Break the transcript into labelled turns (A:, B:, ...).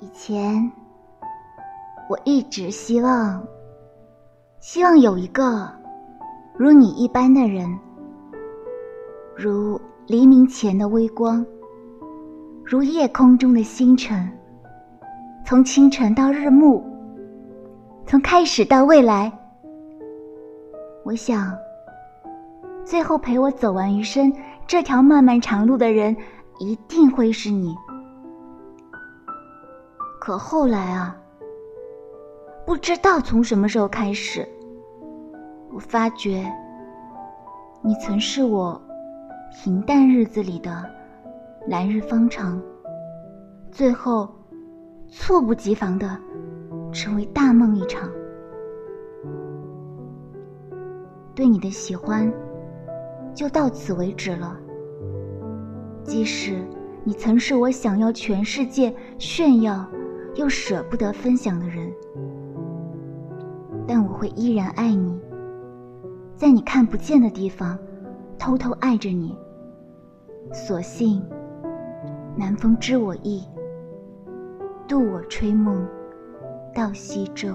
A: 以前，我一直希望，希望有一个如你一般的人，如黎明前的微光，如夜空中的星辰，从清晨到日暮，从开始到未来。我想，最后陪我走完余生这条漫漫长路的人，一定会是你。可后来啊，不知道从什么时候开始，我发觉你曾是我平淡日子里的来日方长，最后猝不及防的成为大梦一场。对你的喜欢就到此为止了，即使你曾是我想要全世界炫耀。又舍不得分享的人，但我会依然爱你，在你看不见的地方偷偷爱着你。所幸南风知我意，渡我吹梦到西洲。